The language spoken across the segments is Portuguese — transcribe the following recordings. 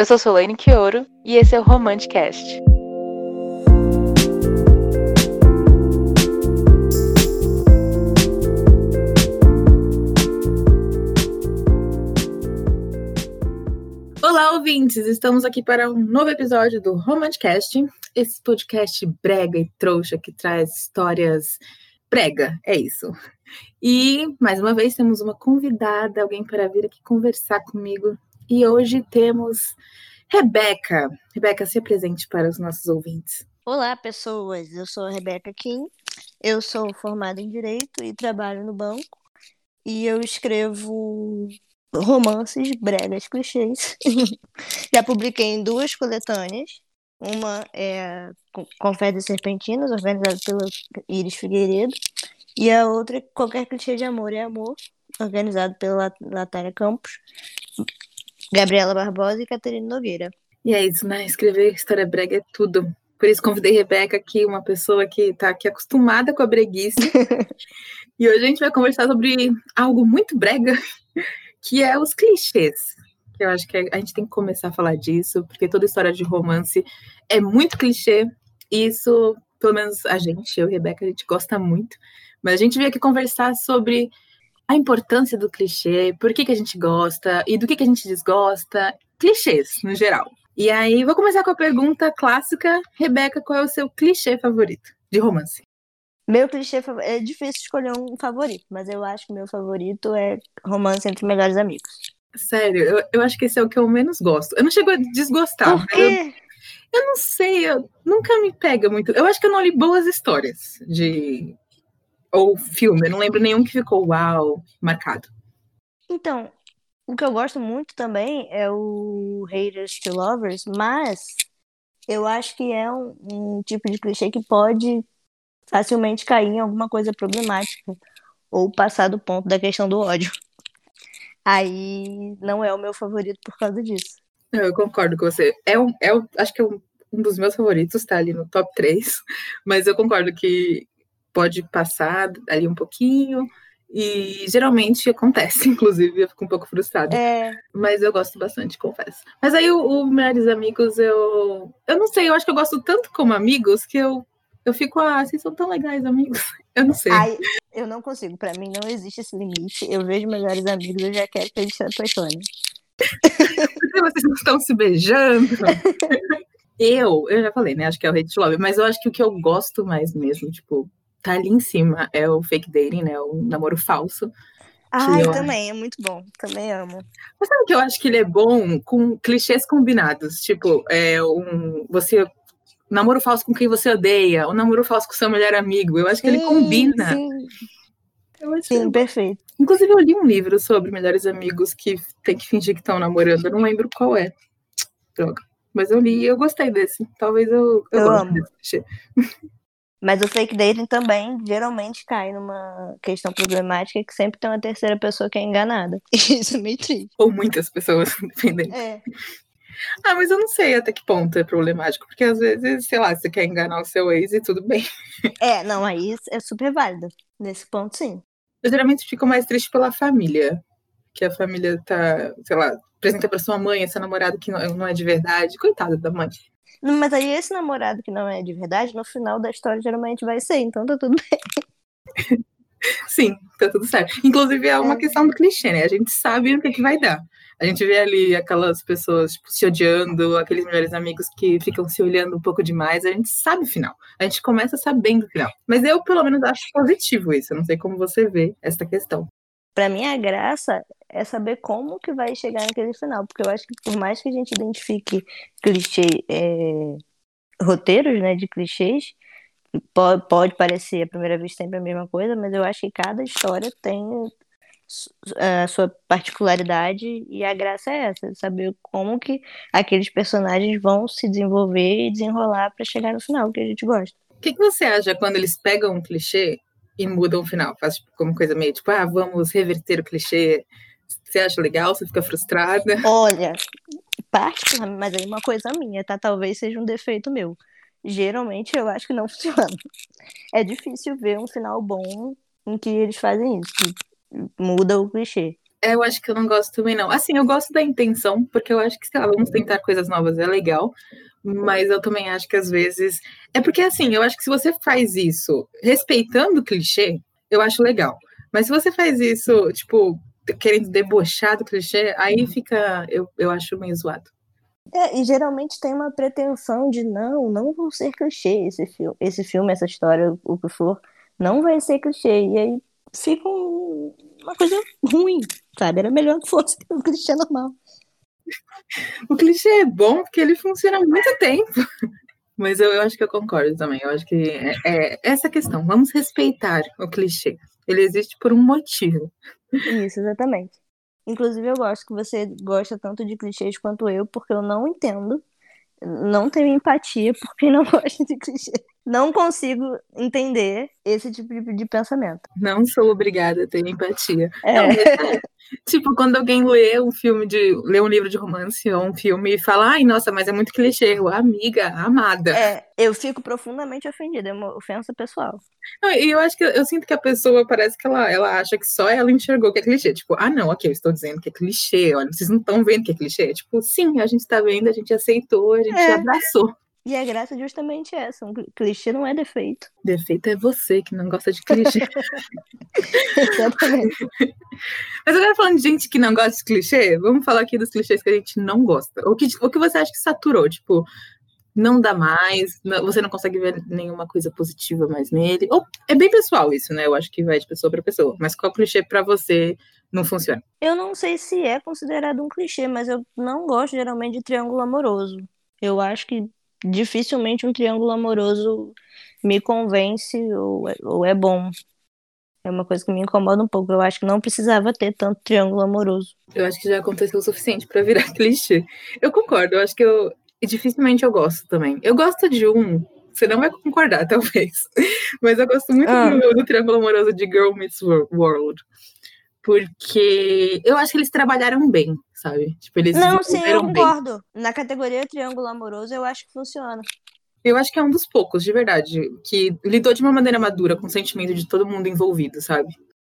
Eu sou Solane Quioro e esse é o Romanticast. Olá, ouvintes! Estamos aqui para um novo episódio do Romanticast, esse podcast brega e trouxa que traz histórias brega, é isso. E mais uma vez temos uma convidada, alguém para vir aqui conversar comigo. E hoje temos Rebeca. Rebeca, se apresente para os nossos ouvintes. Olá, pessoas. Eu sou a Rebeca Kim. Eu sou formada em Direito e trabalho no banco. E eu escrevo romances, bregas, clichês. Já publiquei em duas coletâneas. Uma é Confetes Serpentinas, organizada pela Iris Figueiredo. E a outra é Qualquer Clichê de Amor é Amor, organizado pela Natália Campos, Gabriela Barbosa e Caterina Nogueira. E é isso, né? Escrever história brega é tudo. Por isso convidei Rebeca aqui, uma pessoa que está aqui acostumada com a breguice. e hoje a gente vai conversar sobre algo muito brega, que é os clichês. Eu acho que a gente tem que começar a falar disso, porque toda história de romance é muito clichê. E isso, pelo menos a gente, eu e Rebeca, a gente gosta muito. Mas a gente veio aqui conversar sobre a importância do clichê, por que, que a gente gosta e do que, que a gente desgosta, clichês no geral. E aí, vou começar com a pergunta clássica. Rebeca, qual é o seu clichê favorito de romance? Meu clichê é difícil escolher um favorito, mas eu acho que meu favorito é romance entre melhores amigos. Sério, eu, eu acho que esse é o que eu menos gosto. Eu não chego a desgostar. Por quê? Eu, eu não sei, eu, nunca me pega muito. Eu acho que eu não li boas histórias de ou filme, eu não lembro nenhum que ficou uau, marcado. Então, o que eu gosto muito também é o Haters to Lovers, mas eu acho que é um, um tipo de clichê que pode facilmente cair em alguma coisa problemática ou passar do ponto da questão do ódio. Aí não é o meu favorito por causa disso. Eu concordo com você. É um, é um, acho que é um, um dos meus favoritos, tá ali no top 3. Mas eu concordo que pode passar ali um pouquinho. E geralmente acontece, inclusive, eu fico um pouco frustrada. É. Mas eu gosto bastante, confesso. Mas aí o, o Melhores Amigos, eu. Eu não sei, eu acho que eu gosto tanto como amigos que eu, eu fico, ah, vocês são tão legais, amigos. Eu não sei. Ai, eu não consigo. Para mim não existe esse limite. Eu vejo melhores amigos, eu já quero que eles se apaixonem. Porque vocês não estão se beijando. eu, eu já falei, né? Acho que é o hate love, mas eu acho que o que eu gosto mais mesmo, tipo, tá ali em cima é o fake dating, né? O namoro falso. Ai, eu... também, é muito bom. Também amo. Mas sabe que eu acho que ele é bom com clichês combinados? Tipo, é um. Você. Namoro falso com quem você odeia, ou namoro falso com seu melhor amigo. Eu acho que sim, ele combina. Sim, sim perfeito. Inclusive, eu li um livro sobre melhores amigos que tem que fingir que estão namorando. Eu não lembro qual é. Droga. Mas eu li e eu gostei desse. Talvez eu, eu, eu amo. mas o fake dating também geralmente cai numa questão problemática que sempre tem uma terceira pessoa que é enganada. Isso é meio triste. Ou muitas pessoas, dependendo. É. Ah, mas eu não sei até que ponto é problemático, porque às vezes, sei lá, você quer enganar o seu ex e tudo bem. É, não, aí é super válido. Nesse ponto, sim. Eu geralmente fico mais triste pela família. Que a família tá, sei lá, apresenta pra sua mãe esse namorado que não é de verdade. Coitada da mãe. Mas aí esse namorado que não é de verdade, no final da história geralmente vai ser, então tá tudo bem. Sim, tá tudo certo. Inclusive é uma é. questão do clichê, né? A gente sabe o que, que vai dar. A gente vê ali aquelas pessoas tipo, se odiando, aqueles melhores amigos que ficam se olhando um pouco demais. A gente sabe o final. A gente começa sabendo o final. Mas eu, pelo menos, acho positivo isso. Eu não sei como você vê essa questão. Para mim, a graça é saber como que vai chegar naquele final, porque eu acho que por mais que a gente identifique clichê, é, roteiros, né, de clichês, pode, pode parecer à primeira vista sempre a mesma coisa, mas eu acho que cada história tem a sua particularidade e a graça é essa, saber como que aqueles personagens vão se desenvolver e desenrolar para chegar no final que a gente gosta. O que, que você acha quando eles pegam um clichê e mudam o final. Faz tipo, como coisa meio tipo, ah, vamos reverter o clichê. Você acha legal? Você fica frustrada? Olha, particularmente, mas aí uma coisa minha, tá? Talvez seja um defeito meu. Geralmente eu acho que não funciona. É difícil ver um final bom em que eles fazem isso, que muda o clichê. É, eu acho que eu não gosto também, não. Assim, eu gosto da intenção, porque eu acho que, sei lá, vamos tentar coisas novas, é legal. Mas eu também acho que às vezes. É porque, assim, eu acho que se você faz isso respeitando o clichê, eu acho legal. Mas se você faz isso, tipo, querendo debochar do clichê, aí fica. Eu, eu acho meio zoado. É, e geralmente tem uma pretensão de não, não vão ser clichê esse filme, esse filme, essa história, o que for, não vai ser clichê. E aí fica um, uma coisa ruim, sabe? Era melhor que fosse um clichê normal. O clichê é bom porque ele funciona há muito tempo. Mas eu, eu acho que eu concordo também. Eu acho que é, é essa questão. Vamos respeitar o clichê. Ele existe por um motivo. Isso, exatamente. Inclusive, eu gosto que você gosta tanto de clichês quanto eu, porque eu não entendo, não tenho empatia por quem não gosta de clichê. Não consigo entender esse tipo de, de pensamento. Não sou obrigada a ter empatia. É. Não, é, tipo, quando alguém lê um filme de. lê um livro de romance ou um filme e fala, ai, nossa, mas é muito clichê, eu, amiga, amada. É, eu fico profundamente ofendida, é uma ofensa pessoal. Não, e eu acho que eu sinto que a pessoa parece que ela, ela acha que só ela enxergou que é clichê. Tipo, ah, não, ok, eu estou dizendo que é clichê, olha, vocês não estão vendo que é clichê. Tipo, sim, a gente está vendo, a gente aceitou, a gente é. abraçou. E a graça é justamente essa. Um clichê não é defeito. Defeito é você que não gosta de clichê. Exatamente. Mas agora falando de gente que não gosta de clichê, vamos falar aqui dos clichês que a gente não gosta. O que, o que você acha que saturou? Tipo, não dá mais, não, você não consegue ver nenhuma coisa positiva mais nele. Ou é bem pessoal isso, né? Eu acho que vai de pessoa para pessoa. Mas qual clichê para você não funciona? Eu não sei se é considerado um clichê, mas eu não gosto geralmente de triângulo amoroso. Eu acho que dificilmente um triângulo amoroso me convence ou, é, ou é bom. É uma coisa que me incomoda um pouco. Eu acho que não precisava ter tanto triângulo amoroso. Eu acho que já aconteceu o suficiente para virar clichê. Eu concordo, eu acho que eu dificilmente eu gosto também. Eu gosto de um, você não vai concordar, talvez. Mas eu gosto muito ah. do, do, triângulo amoroso de Girl Meets World. Porque eu acho que eles trabalharam bem, sabe? Tipo, eles Não, sim, eu concordo. Bem. Na categoria Triângulo Amoroso, eu acho que funciona. Eu acho que é um dos poucos, de verdade, que lidou de uma maneira madura com o sentimento de todo mundo envolvido, sabe?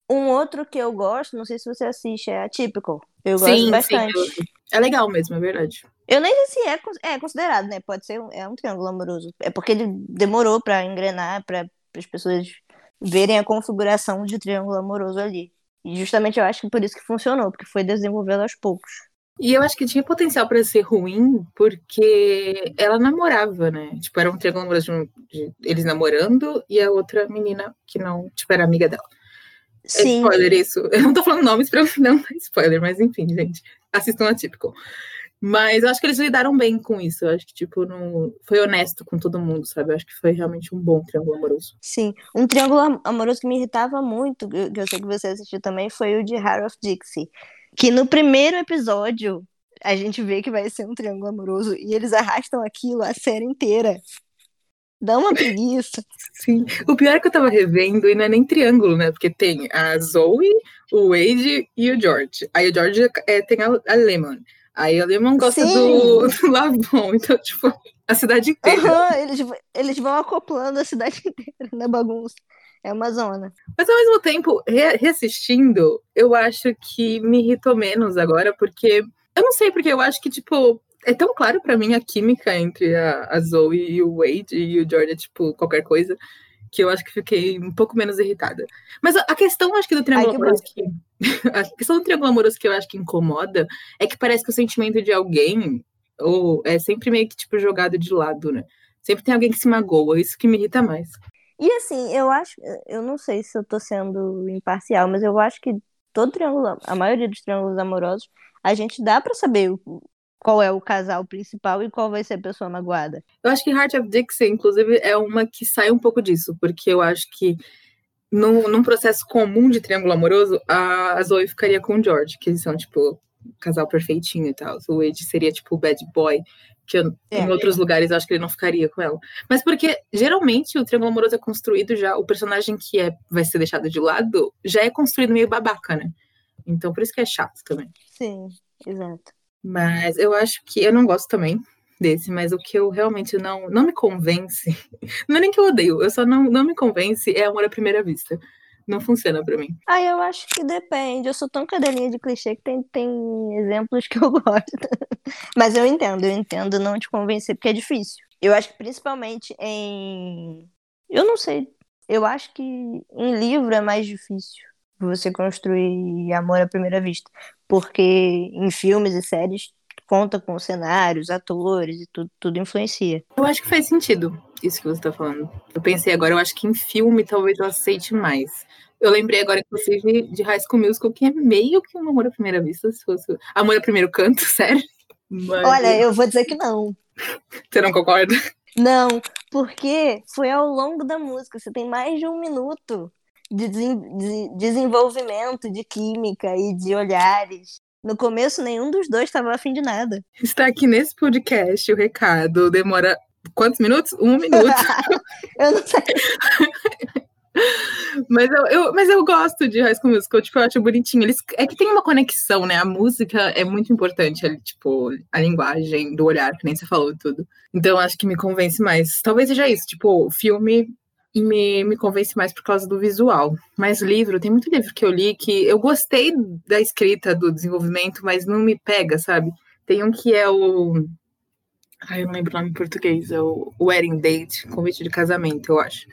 Um outro que eu gosto, não sei se você assiste, é Atípico. Eu gosto sim, bastante. Sim, é legal mesmo, é verdade. Eu nem sei se é, é considerado, né? Pode ser um, é um triângulo amoroso. É porque ele demorou para engrenar, para as pessoas verem a configuração de triângulo amoroso ali. E justamente eu acho que por isso que funcionou, porque foi desenvolvendo aos poucos. E eu acho que tinha potencial para ser ruim, porque ela namorava, né? Tipo, era um triângulo de, de, eles namorando e a outra menina que não, tipo, era amiga dela. É Sim. É spoiler isso. Eu não tô falando nomes pra não dar spoiler, mas enfim, gente. Assistam a típico. Mas eu acho que eles lidaram bem com isso. Eu acho que, tipo, não... foi honesto com todo mundo, sabe? Eu acho que foi realmente um bom triângulo amoroso. Sim. Um triângulo amoroso que me irritava muito, que eu sei que você assistiu também, foi o de Heart of Dixie. Que no primeiro episódio a gente vê que vai ser um triângulo amoroso e eles arrastam aquilo a série inteira. Dá uma preguiça. Sim. O pior é que eu tava revendo e não é nem triângulo, né? Porque tem a Zoe, o Wade e o George. Aí o George é, tem a, a Lemon. Aí o Lemon gosta do, do Lavon. Então, tipo, a cidade inteira. Uhum, eles, eles vão acoplando a cidade inteira na bagunça. É uma zona. Mas ao mesmo tempo, re reassistindo, eu acho que me irritou menos agora, porque. Eu não sei, porque eu acho que, tipo, é tão claro para mim a química entre a, a, Zoe e o Wade e o Jordan, tipo, qualquer coisa, que eu acho que fiquei um pouco menos irritada. Mas a, questão, acho que do triângulo amoroso que, a questão do triângulo amoroso que eu acho que incomoda é que parece que o sentimento de alguém ou é sempre meio que tipo jogado de lado, né? Sempre tem alguém que se magoa, isso que me irrita mais. E assim, eu acho, eu não sei se eu tô sendo imparcial, mas eu acho que todo triângulo, a maioria dos triângulos amorosos, a gente dá para saber qual é o casal principal e qual vai ser a pessoa magoada. Eu acho que Heart of Dixie, inclusive, é uma que sai um pouco disso, porque eu acho que num, num processo comum de triângulo amoroso, a Zoe ficaria com o George, que eles são, tipo, casal perfeitinho e tal. O Wade seria, tipo, o bad boy, que eu, é, em outros é. lugares eu acho que ele não ficaria com ela. Mas porque, geralmente, o triângulo amoroso é construído já, o personagem que é, vai ser deixado de lado, já é construído meio babaca, né? Então, por isso que é chato também. Sim, exato. Mas eu acho que eu não gosto também desse, mas o que eu realmente não, não me convence, não é nem que eu odeio, eu só não, não me convence é amor à primeira vista. não funciona para mim. Ah, eu acho que depende. Eu sou tão cadelinha de clichê que tem, tem exemplos que eu gosto. Mas eu entendo, eu entendo não te convencer, porque é difícil. Eu acho que principalmente em. Eu não sei. Eu acho que em livro é mais difícil você construir amor à primeira vista. Porque em filmes e séries conta com cenários, atores e tudo, tudo influencia. Eu acho que faz sentido isso que você está falando. Eu pensei agora, eu acho que em filme talvez eu aceite mais. Eu lembrei agora, inclusive, de High School Musical, que é meio que um amor à primeira vista, se fosse. Amor a primeiro canto, sério. Mas... Olha, eu vou dizer que não. Você não concorda? Não, porque foi ao longo da música. Você tem mais de um minuto de, de desenvolvimento de química e de olhares. No começo, nenhum dos dois estava afim de nada. Está aqui nesse podcast o recado. Demora quantos minutos? Um minuto. eu não sei. mas, eu, eu, mas eu gosto de High School Musical, tipo, eu acho bonitinho. Eles, é que tem uma conexão, né? A música é muito importante, tipo, a linguagem do olhar, que nem você falou tudo. Então, acho que me convence mais. Talvez seja isso, tipo, o filme me, me convence mais por causa do visual. Mas livro, tem muito livro que eu li que eu gostei da escrita, do desenvolvimento, mas não me pega, sabe? Tem um que é o. Ai, eu não lembro o nome em português, é o Wedding Date, convite de casamento, eu acho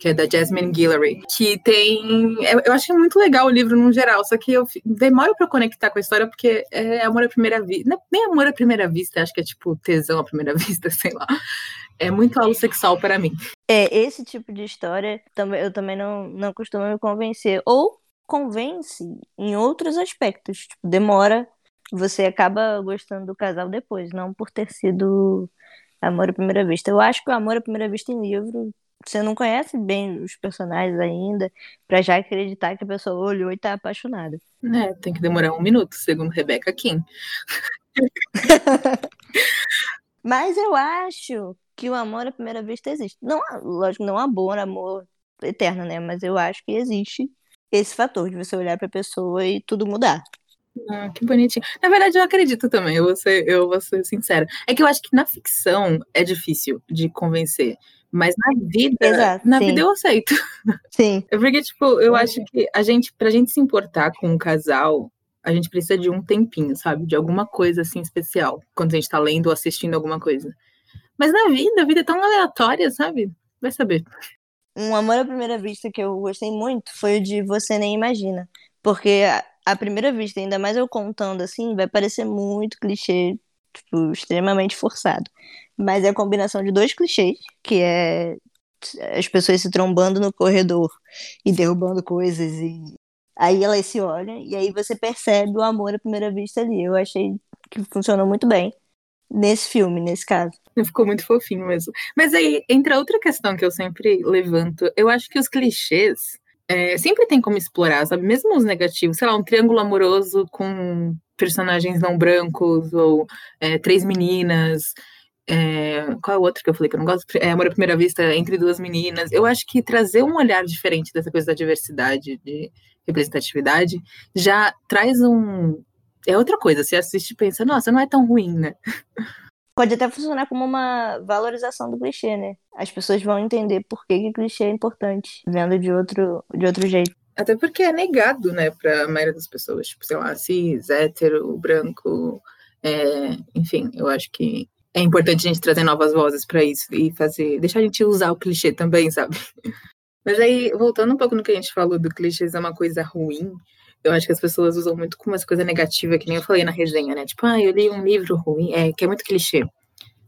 que é da Jasmine Guillory, que tem. Eu acho que é muito legal o livro no geral, só que eu demoro para conectar com a história porque é amor à primeira vista. É nem amor à primeira vista, acho que é tipo tesão à primeira vista, sei lá. É muito algo sexual para mim. É, esse tipo de história eu também não, não costumo me convencer. Ou convence em outros aspectos. Tipo, demora, você acaba gostando do casal depois, não por ter sido amor à primeira vista. Eu acho que o amor à primeira vista em livro você não conhece bem os personagens ainda para já acreditar que a pessoa olhou e tá apaixonada. É, tem que demorar um minuto, segundo Rebecca Kim. Mas eu acho que o amor à primeira vista existe. Não, lógico, não amor, amor eterno, né? Mas eu acho que existe esse fator de você olhar para a pessoa e tudo mudar. Ah, que bonitinho. Na verdade, eu acredito também, eu vou, ser, eu vou ser sincera. É que eu acho que na ficção é difícil de convencer. Mas na vida, Exato, na sim. vida eu aceito. Sim. É porque, tipo, eu acho que a gente, pra gente se importar com um casal, a gente precisa de um tempinho, sabe? De alguma coisa assim especial. Quando a gente tá lendo ou assistindo alguma coisa. Mas na vida, a vida é tão aleatória, sabe? Vai saber. Um amor à primeira vista que eu gostei muito foi o de Você Nem Imagina. Porque à primeira vista, ainda mais eu contando assim, vai parecer muito clichê, tipo, extremamente forçado. Mas é a combinação de dois clichês, que é as pessoas se trombando no corredor e derrubando coisas e aí elas se olham e aí você percebe o amor à primeira vista ali. Eu achei que funcionou muito bem nesse filme, nesse caso. Ficou muito fofinho mesmo. Mas aí entra outra questão que eu sempre levanto. Eu acho que os clichês é, sempre tem como explorar, sabe? Mesmo os negativos, sei lá, um triângulo amoroso com personagens não brancos ou é, três meninas. É, qual é o outro que eu falei que eu não gosto? É Amor à Primeira Vista entre duas meninas. Eu acho que trazer um olhar diferente dessa coisa da diversidade, de representatividade, já traz um. É outra coisa. Você assiste e pensa, nossa, não é tão ruim, né? Pode até funcionar como uma valorização do clichê, né? As pessoas vão entender por que, que clichê é importante, vendo de outro, de outro jeito. Até porque é negado, né, para a maioria das pessoas. Tipo, sei lá, cis, hétero, branco. É... enfim, eu acho que é importante a gente trazer novas vozes para isso e fazer, deixar a gente usar o clichê também, sabe? Mas aí, voltando um pouco no que a gente falou do clichê é uma coisa ruim, eu acho que as pessoas usam muito como uma coisa negativa, que nem eu falei na resenha, né? Tipo, ah, eu li um livro ruim, é, que é muito clichê.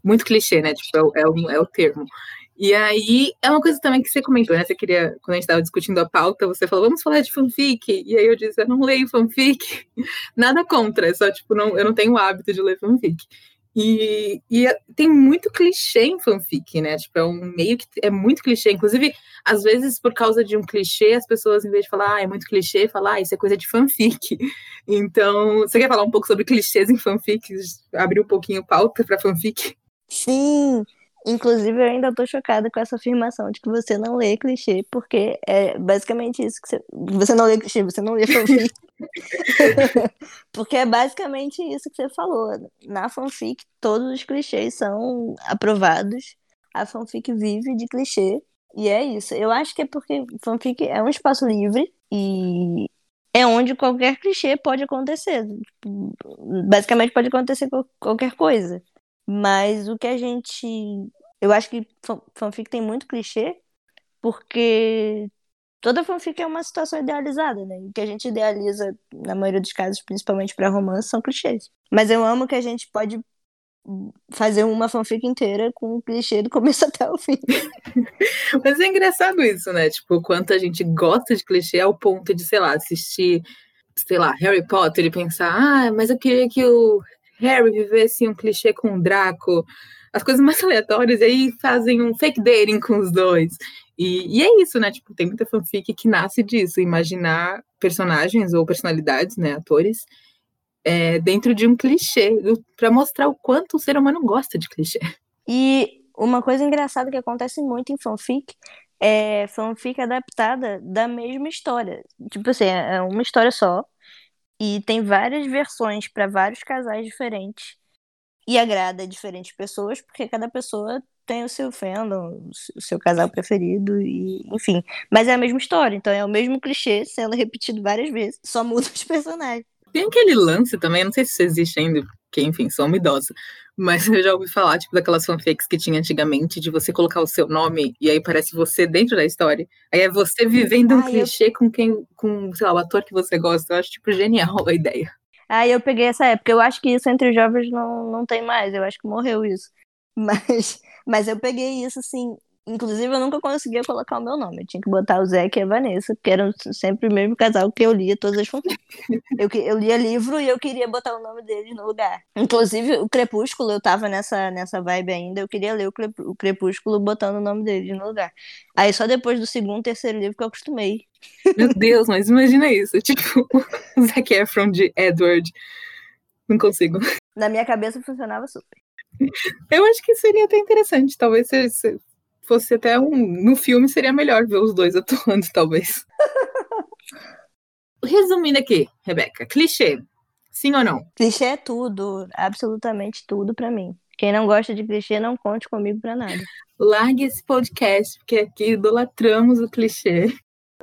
Muito clichê, né? Tipo, é o, é o, é o termo. E aí, é uma coisa também que você comentou, né? Você queria, quando a gente estava discutindo a pauta, você falou, vamos falar de fanfic. E aí eu disse, eu não leio fanfic. Nada contra, é só, tipo, não, eu não tenho o hábito de ler fanfic. E, e, tem muito clichê em fanfic, né? Tipo, é um meio que é muito clichê. Inclusive, às vezes, por causa de um clichê, as pessoas, em vez de falar, ah, é muito clichê, falam, ah, isso é coisa de fanfic. Então, você quer falar um pouco sobre clichês em fanfics? Abrir um pouquinho pauta para fanfic? Sim! Inclusive, eu ainda tô chocada com essa afirmação de que você não lê clichê, porque é basicamente isso que você. Você não lê clichê, você não lê fanfic. porque é basicamente isso que você falou. Na fanfic, todos os clichês são aprovados. A fanfic vive de clichê. E é isso. Eu acho que é porque fanfic é um espaço livre e é onde qualquer clichê pode acontecer. Tipo, basicamente pode acontecer qualquer coisa. Mas o que a gente. Eu acho que fanfic tem muito clichê, porque toda fanfic é uma situação idealizada, né? O que a gente idealiza, na maioria dos casos, principalmente para romance, são clichês. Mas eu amo que a gente pode fazer uma fanfic inteira com um clichê do começo até o fim. Mas é engraçado isso, né? Tipo, o quanto a gente gosta de clichê ao ponto de, sei lá, assistir, sei lá, Harry Potter e pensar, ah, mas eu queria que o Harry vivesse um clichê com o Draco, as coisas mais aleatórias, e aí fazem um fake dating com os dois. E, e, é isso, né? Tipo, tem muita fanfic que nasce disso, imaginar personagens ou personalidades, né, atores, é, dentro de um clichê, para mostrar o quanto o ser humano gosta de clichê. E uma coisa engraçada que acontece muito em fanfic é fanfic adaptada da mesma história. Tipo assim, é uma história só, e tem várias versões para vários casais diferentes. E agrada diferentes pessoas, porque cada pessoa tem o seu fandom, o seu casal preferido, e enfim. Mas é a mesma história, então é o mesmo clichê sendo repetido várias vezes, só muda os personagens. Tem aquele lance também, não sei se isso existe ainda, porque, enfim, sou uma idosa, mas eu já ouvi falar, tipo, daquelas fanfics que tinha antigamente, de você colocar o seu nome e aí parece você dentro da história. Aí é você vivendo um Ai, clichê eu... com quem, com, sei lá, o ator que você gosta. Eu acho, tipo, genial a ideia. Aí eu peguei essa época. Eu acho que isso entre os jovens não, não tem mais. Eu acho que morreu isso. Mas, mas eu peguei isso, assim, Inclusive, eu nunca conseguia colocar o meu nome. Eu tinha que botar o Zé e a Vanessa, que eram sempre o mesmo casal que eu lia todas as fanfics. eu, eu lia livro e eu queria botar o nome deles no lugar. Inclusive, o Crepúsculo, eu tava nessa, nessa vibe ainda, eu queria ler o Crepúsculo botando o nome deles no lugar. Aí só depois do segundo, terceiro livro que eu acostumei. Meu Deus, mas imagina isso. Tipo, o Zac Efron de Edward. Não consigo. Na minha cabeça funcionava super. Eu acho que seria até interessante. Talvez você fosse até um. No filme seria melhor ver os dois atuando, talvez. Resumindo aqui, Rebeca, clichê. Sim ou não? Clichê é tudo, absolutamente tudo para mim. Quem não gosta de clichê, não conte comigo para nada. Largue esse podcast, porque aqui idolatramos o clichê.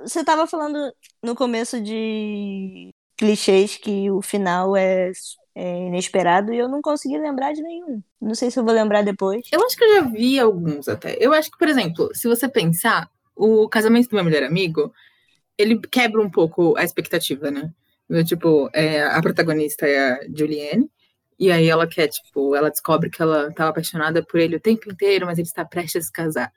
Você estava falando no começo de clichês que o final é é, inesperado e eu não consegui lembrar de nenhum. Não sei se eu vou lembrar depois. Eu acho que eu já vi alguns até. Eu acho que, por exemplo, se você pensar, o casamento do meu melhor amigo, ele quebra um pouco a expectativa, né? Tipo, é, a protagonista é a Julianne, e aí ela quer, tipo, ela descobre que ela estava apaixonada por ele o tempo inteiro, mas ele está prestes a se casar.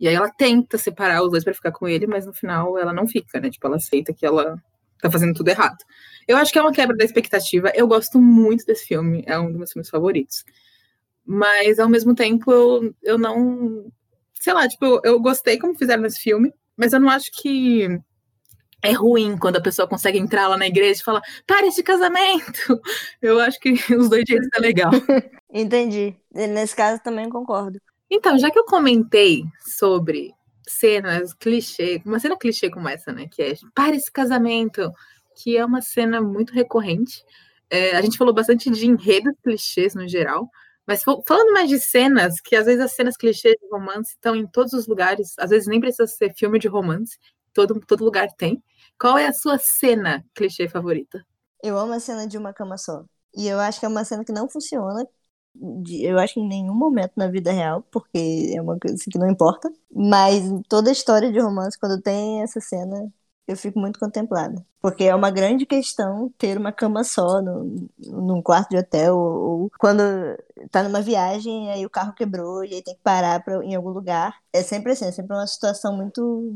E aí ela tenta separar os dois para ficar com ele, mas no final ela não fica, né? Tipo, ela aceita que ela tá fazendo tudo errado. Eu acho que é uma quebra da expectativa. Eu gosto muito desse filme, é um dos meus filmes favoritos. Mas, ao mesmo tempo, eu, eu não. Sei lá, tipo, eu, eu gostei como fizeram nesse filme, mas eu não acho que é ruim quando a pessoa consegue entrar lá na igreja e falar, para esse casamento. Eu acho que os dois jeitos é legal. Entendi. Nesse caso também concordo. Então, já que eu comentei sobre cenas clichê, uma cena clichê como essa, né? Que é para esse casamento, que é uma cena muito recorrente. É, a gente falou bastante de enredos clichês no geral, mas falando mais de cenas, que às vezes as cenas clichês de romance estão em todos os lugares, às vezes nem precisa ser filme de romance, todo, todo lugar tem. Qual é a sua cena clichê favorita? Eu amo a cena de uma cama só. E eu acho que é uma cena que não funciona eu acho que em nenhum momento na vida real, porque é uma coisa que não importa. Mas toda história de romance, quando tem essa cena, eu fico muito contemplada. Porque é uma grande questão ter uma cama só no, num quarto de hotel, ou, ou quando tá numa viagem, aí o carro quebrou e aí tem que parar pra, em algum lugar. É sempre assim, é sempre uma situação muito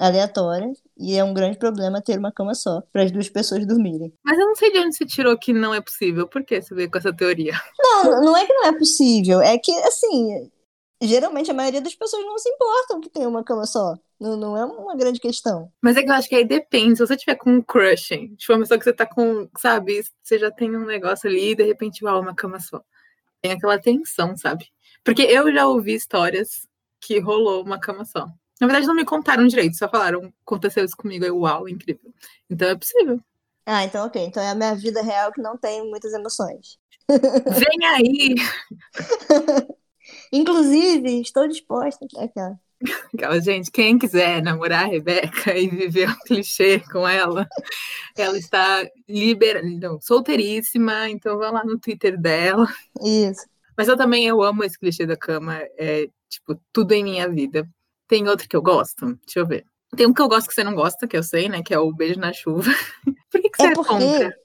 aleatória e é um grande problema ter uma cama só para as duas pessoas dormirem. Mas eu não sei de onde você tirou que não é possível. Por que você veio com essa teoria? Não, não é que não é possível, é que assim, geralmente a maioria das pessoas não se importam que tem uma cama só. Não, não é uma grande questão. Mas é que eu acho que aí depende. Se você tiver com um crush, tipo, uma pessoa que você tá com, sabe, você já tem um negócio ali e de repente, uau, uma cama só. Tem aquela tensão, sabe? Porque eu já ouvi histórias que rolou uma cama só. Na verdade, não me contaram direito, só falaram, aconteceu isso comigo, é uau, incrível. Então é possível. Ah, então ok. Então é a minha vida real que não tem muitas emoções. Vem aí! Inclusive, estou disposta. Aquela. Aquela gente, quem quiser namorar a Rebeca e viver um clichê com ela, ela está libera, não, solteiríssima, então vá lá no Twitter dela. Isso. Mas eu também eu amo esse clichê da cama, é tipo tudo em minha vida. Tem outro que eu gosto? Deixa eu ver. Tem um que eu gosto que você não gosta, que eu sei, né? Que é o beijo na chuva. Por que, que você É é porque. contra?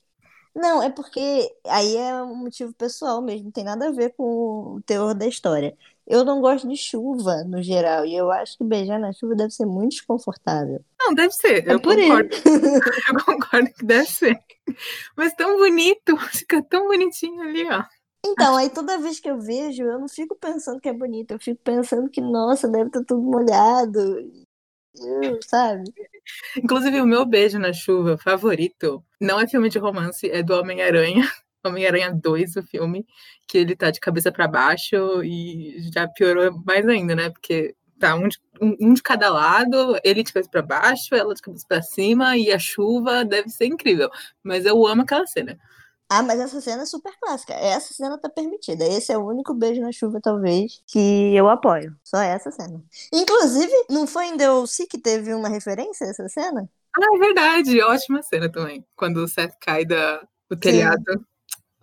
Não, é porque aí é um motivo pessoal mesmo, não tem nada a ver com o teor da história. Eu não gosto de chuva no geral, e eu acho que beijar na chuva deve ser muito desconfortável. Não, deve ser. É Eu concordo. Eu concordo que deve ser. Mas tão bonito, fica tão bonitinho ali, ó. Então, aí toda vez que eu vejo, eu não fico pensando que é bonito, eu fico pensando que, nossa, deve estar tudo molhado, eu, sabe? Inclusive, o meu beijo na chuva favorito não é filme de romance, é do Homem-Aranha. Homem-Aranha 2, o filme, que ele tá de cabeça para baixo e já piorou mais ainda, né? Porque tá um de, um de cada lado, ele de cabeça para baixo, ela de cabeça para cima e a chuva deve ser incrível. Mas eu amo aquela cena. Ah, mas essa cena é super clássica. Essa cena tá permitida. Esse é o único beijo na chuva, talvez, que eu apoio. Só essa cena. Inclusive, não foi em DLC que teve uma referência a essa cena? Ah, é verdade, ótima cena também. Quando o Seth cai da, do telhado.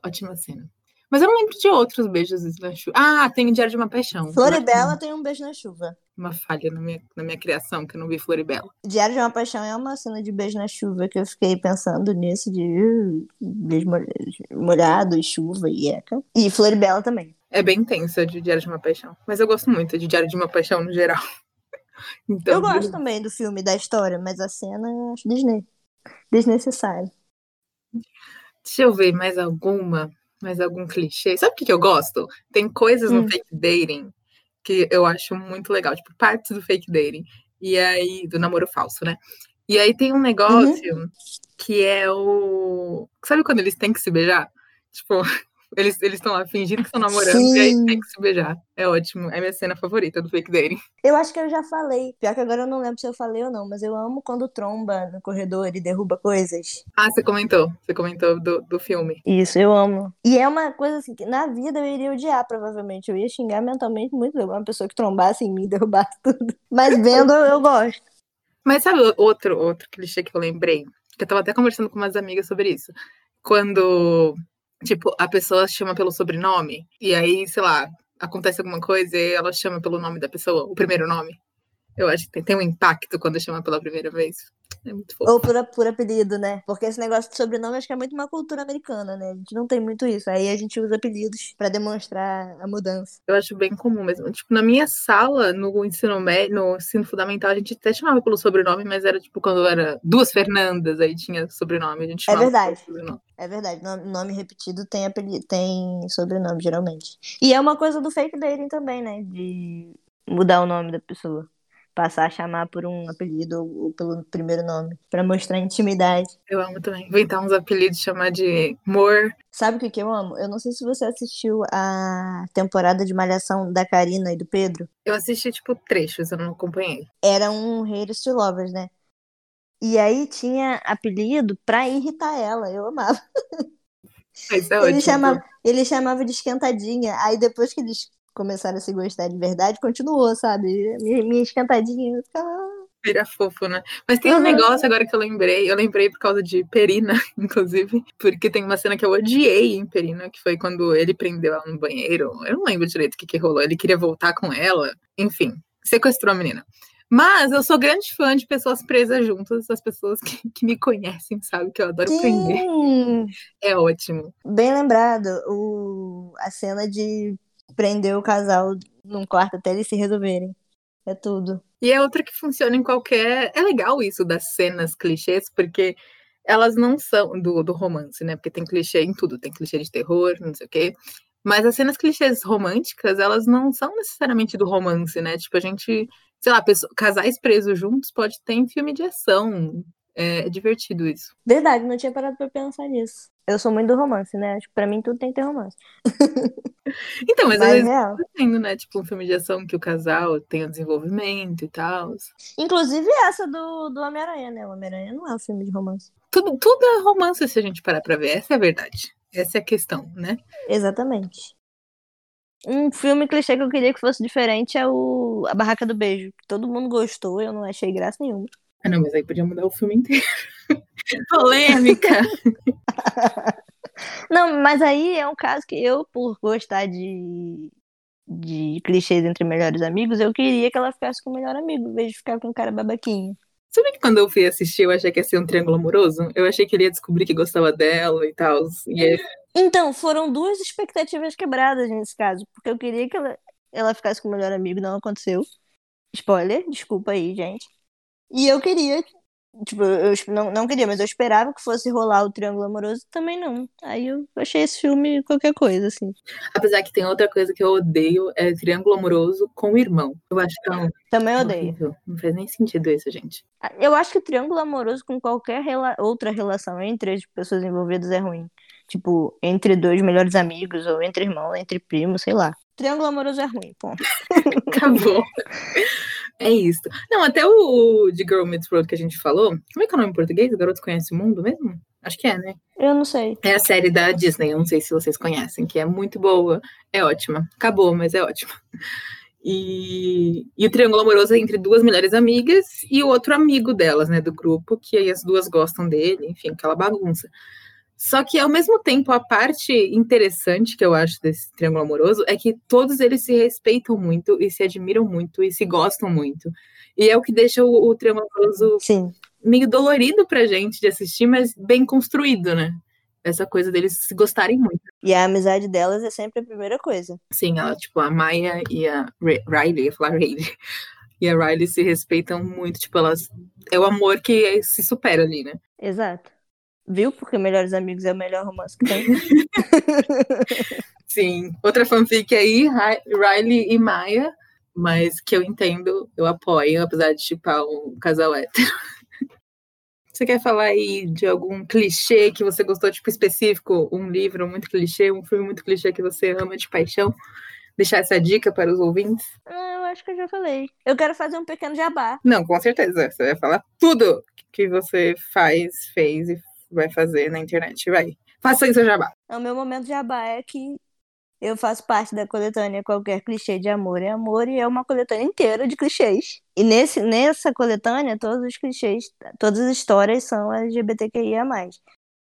Ótima cena. Mas eu não lembro de outros beijos na chuva. Ah, tem o Diário de uma Paixão. Floribela tem um beijo na chuva. Uma falha na minha, na minha criação, que eu não vi Floribela. Diário de uma Paixão é uma cena de beijo na chuva que eu fiquei pensando nisso, de uh, beijo molha- molhado e chuva e eca. E Floribela também. É bem intensa de Diário de uma Paixão. Mas eu gosto muito de Diário de uma Paixão no geral. Então, eu gosto também do filme, da história, mas a cena eu acho Disney. Desnecessário. Deixa eu ver mais alguma, mais algum clichê. Sabe o que, que eu gosto? Tem coisas no Hum. fake dating que eu acho muito legal, tipo, partes do fake dating. E aí, do namoro falso, né? E aí tem um negócio que é o. Sabe quando eles têm que se beijar? Tipo, eles estão lá fingindo que estão namorando e aí Sim. tem que se beijar. É ótimo. É minha cena favorita do fake dating. Eu acho que eu já falei. Pior que agora eu não lembro se eu falei ou não, mas eu amo quando tromba no corredor e derruba coisas. Ah, você comentou. Você comentou do, do filme. Isso, eu amo. E é uma coisa assim que na vida eu iria odiar, provavelmente. Eu ia xingar mentalmente muito uma pessoa que trombasse em mim e derrubasse tudo. Mas vendo, eu, gosto. Mas sabe outro, outro clichê que eu lembrei? Que eu tava até conversando com umas amigas sobre isso. Quando, tipo, a pessoa chama pelo sobrenome, e aí, sei lá, acontece alguma coisa e ela chama pelo nome da pessoa, o primeiro nome. Eu acho que tem, tem um impacto quando chama pela primeira vez. É muito fofo. Ou por, por apelido, né? Porque esse negócio de sobrenome acho que é muito uma cultura americana, né? A gente não tem muito isso. Aí a gente usa apelidos pra demonstrar a mudança. Eu acho bem comum mesmo. Tipo, na minha sala, no ensino médio, no ensino fundamental, a gente até chamava pelo sobrenome, mas era tipo quando era duas Fernandas, aí tinha sobrenome, a gente É chamava verdade. pelo sobrenome. É verdade, nome, nome repetido tem, apelido, tem sobrenome, geralmente. E é uma coisa do fake dating também, né? De mudar o nome da pessoa. Passar a chamar por um apelido ou, pelo primeiro nome. Pra mostrar intimidade. Eu amo também. Inventar uns apelidos, chamar de Mor. Sabe o que, que eu amo? Eu não sei se você assistiu a temporada de Malhação da Karina e do Pedro. Eu assisti, tipo, trechos, eu não acompanhei. Era um Haters to Lovers, né? E aí tinha apelido pra irritar ela. Eu amava. Mas é Ele ótimo. chamava, ele chamava de esquentadinha. Aí depois que eles começaram a se gostar de verdade, continuou, sabe? Minha, minha esquentadinha. "Ah". Vira fofo, né? Mas tem um Uhum. negócio agora que eu lembrei. Eu lembrei por causa de Perina, inclusive. Porque tem uma cena que eu odiei em Perina, que foi quando ele prendeu ela no banheiro. Eu não lembro direito o que, que rolou. Ele queria voltar com ela. Enfim, sequestrou a menina. Mas eu sou grande fã de pessoas presas juntas. As pessoas que, que me conhecem, sabe? Que eu adoro prender. Sim! É ótimo. Bem lembrado, o, a cena de prender o casal num quarto até eles se resolverem. É tudo. E é outra que funciona em qualquer. É legal isso das cenas clichês, porque elas não são do, do romance, né? Porque tem clichê em tudo, tem clichê de terror, não sei o quê. Mas as cenas clichês românticas, elas não são necessariamente do romance, né? Tipo, a gente, sei lá, pessoa- casais presos juntos pode ter em filme de ação. É, é divertido isso. Verdade, não tinha parado pra pensar nisso. Eu sou muito do romance, né? Acho que pra mim tudo tem que ter romance. Então, mas às Mas vezes real. tá tendo, né? Tipo, um filme de ação que o casal tem o desenvolvimento e tal. Inclusive essa do, do Homem-Aranha, né? O Homem-Aranha não é um filme de romance. Tudo, tudo é romance se a gente parar pra ver. Essa é a verdade. Essa é a questão, né? Exatamente. Um filme clichê que eu queria que fosse diferente é o A Barraca do Beijo. Todo mundo gostou, eu não achei graça nenhuma. Ah, não, mas aí podia mudar o filme inteiro. Polêmica! não, mas aí é um caso que eu, por gostar de, de clichês entre melhores amigos, eu queria que ela ficasse com o melhor amigo, em vez de ficar com um cara babaquinho. Sabe que quando eu fui assistir, eu achei que ia ser um triângulo amoroso? Eu achei que ele ia descobrir que gostava dela e tal. E Então, foram duas expectativas quebradas nesse caso, porque eu queria que ela, ela ficasse com o melhor amigo, não aconteceu. Spoiler, desculpa aí, gente. E eu queria Tipo, eu não, não queria, mas eu esperava que fosse rolar o Triângulo Amoroso, também não. Aí eu achei esse filme qualquer coisa, assim. Apesar que tem outra coisa que eu odeio, é Triângulo Amoroso com o irmão. Eu acho tão... Também odeio. Horrível. Não faz nem sentido isso, gente. Eu acho que Triângulo Amoroso com qualquer rela... outra relação entre as pessoas envolvidas é ruim. Tipo, entre dois melhores amigos, ou entre irmãos, entre primos, sei lá. Triângulo amoroso é ruim, ponto. Acabou. É isso. Não, até o de Girl Meets World que a gente falou. Como é que é o nome em português? Garotos Conhecem o Mundo mesmo? Acho que é, né? Eu não sei. É a série da Disney, eu não sei se vocês conhecem, que é muito boa. É ótima. Acabou, mas é ótima. E, e o triângulo amoroso é entre duas melhores amigas e o outro amigo delas, né, do grupo, que aí as duas gostam dele, enfim, aquela bagunça. Só que, ao mesmo tempo, a parte interessante que eu acho desse triângulo amoroso é que todos eles se respeitam muito e se admiram muito e se gostam muito. E é o que deixa o, o triângulo amoroso Sim. meio dolorido pra gente de assistir, mas bem construído, né? Essa coisa deles se gostarem muito. E a amizade delas é sempre a primeira coisa. Sim, ela, tipo, a Maya e a Riley, ia falar Riley. E a Riley se respeitam muito, tipo, elas. É o amor que se supera ali, né? Exato. Viu? Porque Melhores Amigos é o melhor romance que tem. Sim. Outra fanfic aí, Riley e Maya, mas que eu entendo, eu apoio, apesar de chipar um casal hétero. Você quer falar aí de algum clichê que você gostou, tipo, específico? Um livro muito clichê, um filme muito clichê que você ama de paixão? Deixar essa dica para os ouvintes? Ah, eu acho que eu já falei. Eu quero fazer um pequeno jabá. Não, com certeza. Você vai falar tudo que você faz, fez e vai fazer na internet. Vai. Faça aí seu jabá. O meu momento jabá é que eu faço parte da coletânea Qualquer Clichê de Amor é Amor e é uma coletânea inteira de clichês. E nesse, nessa coletânea, todos os clichês, todas as histórias são LGBTQIA+.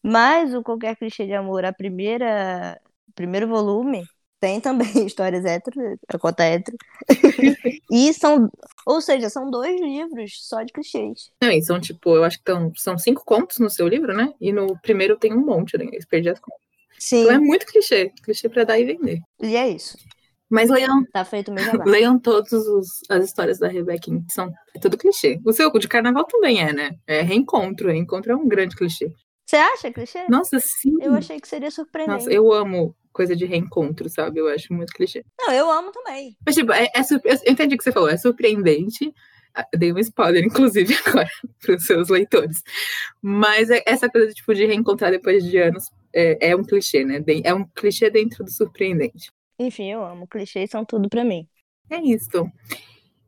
Mas o Qualquer Clichê de Amor, a primeira, primeiro volume, tem também histórias hétero, a cota hétero. e são, ou seja, são dois livros só de clichês. Não, e são tipo, eu acho que tão, são cinco contos no seu livro, né? E no primeiro tem um monte, né? Eu perdi as contas. Sim. Então é muito clichê, clichê pra dar e vender. E é isso. Mas leiam. Tá feito mesmo. leiam todas as histórias da Rebecca, são é tudo clichê. O seu de carnaval também é, né? É reencontro. Reencontro é um grande clichê. Você acha clichê? Nossa, sim. Eu achei que seria surpreendente. Nossa, eu amo coisa de reencontro, sabe? Eu acho muito clichê. Não, eu amo também. Mas, tipo, é, é eu entendi o que você falou, é surpreendente. Ah, eu dei um spoiler, inclusive, agora, para os seus leitores. Mas é, essa coisa tipo, de reencontrar depois de anos é, é um clichê, né? É um clichê dentro do surpreendente. Enfim, eu amo. Clichês são tudo para mim. É isso.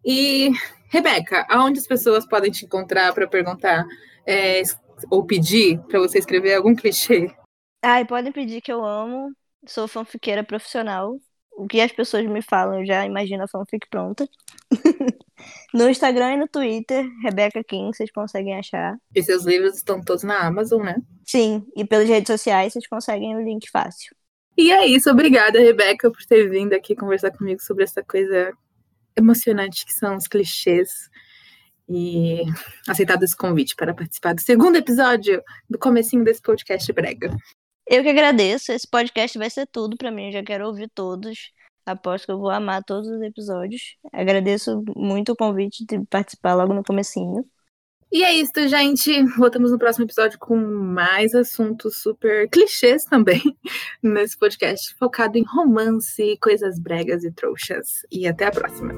E, Rebeca, aonde as pessoas podem te encontrar para perguntar é, ou pedir para você escrever algum clichê? Ai, podem pedir que eu amo. Sou fanfiqueira profissional. O que as pessoas me falam, eu já imagino a fanfic pronta. no Instagram e no Twitter, Rebeca Kim, vocês conseguem achar. E seus livros estão todos na Amazon, né? Sim, e pelas redes sociais vocês conseguem o link fácil. E é isso, obrigada, Rebeca, por ter vindo aqui conversar comigo sobre essa coisa emocionante que são os clichês e aceitado esse convite para participar do segundo episódio do comecinho desse podcast brega. Eu que agradeço. Esse podcast vai ser tudo para mim. Eu já quero ouvir todos. Aposto que eu vou amar todos os episódios. Agradeço muito o convite de participar logo no comecinho. E é isso, gente. Voltamos no próximo episódio com mais assuntos super clichês também nesse podcast, focado em romance, coisas bregas e trouxas. E até a próxima.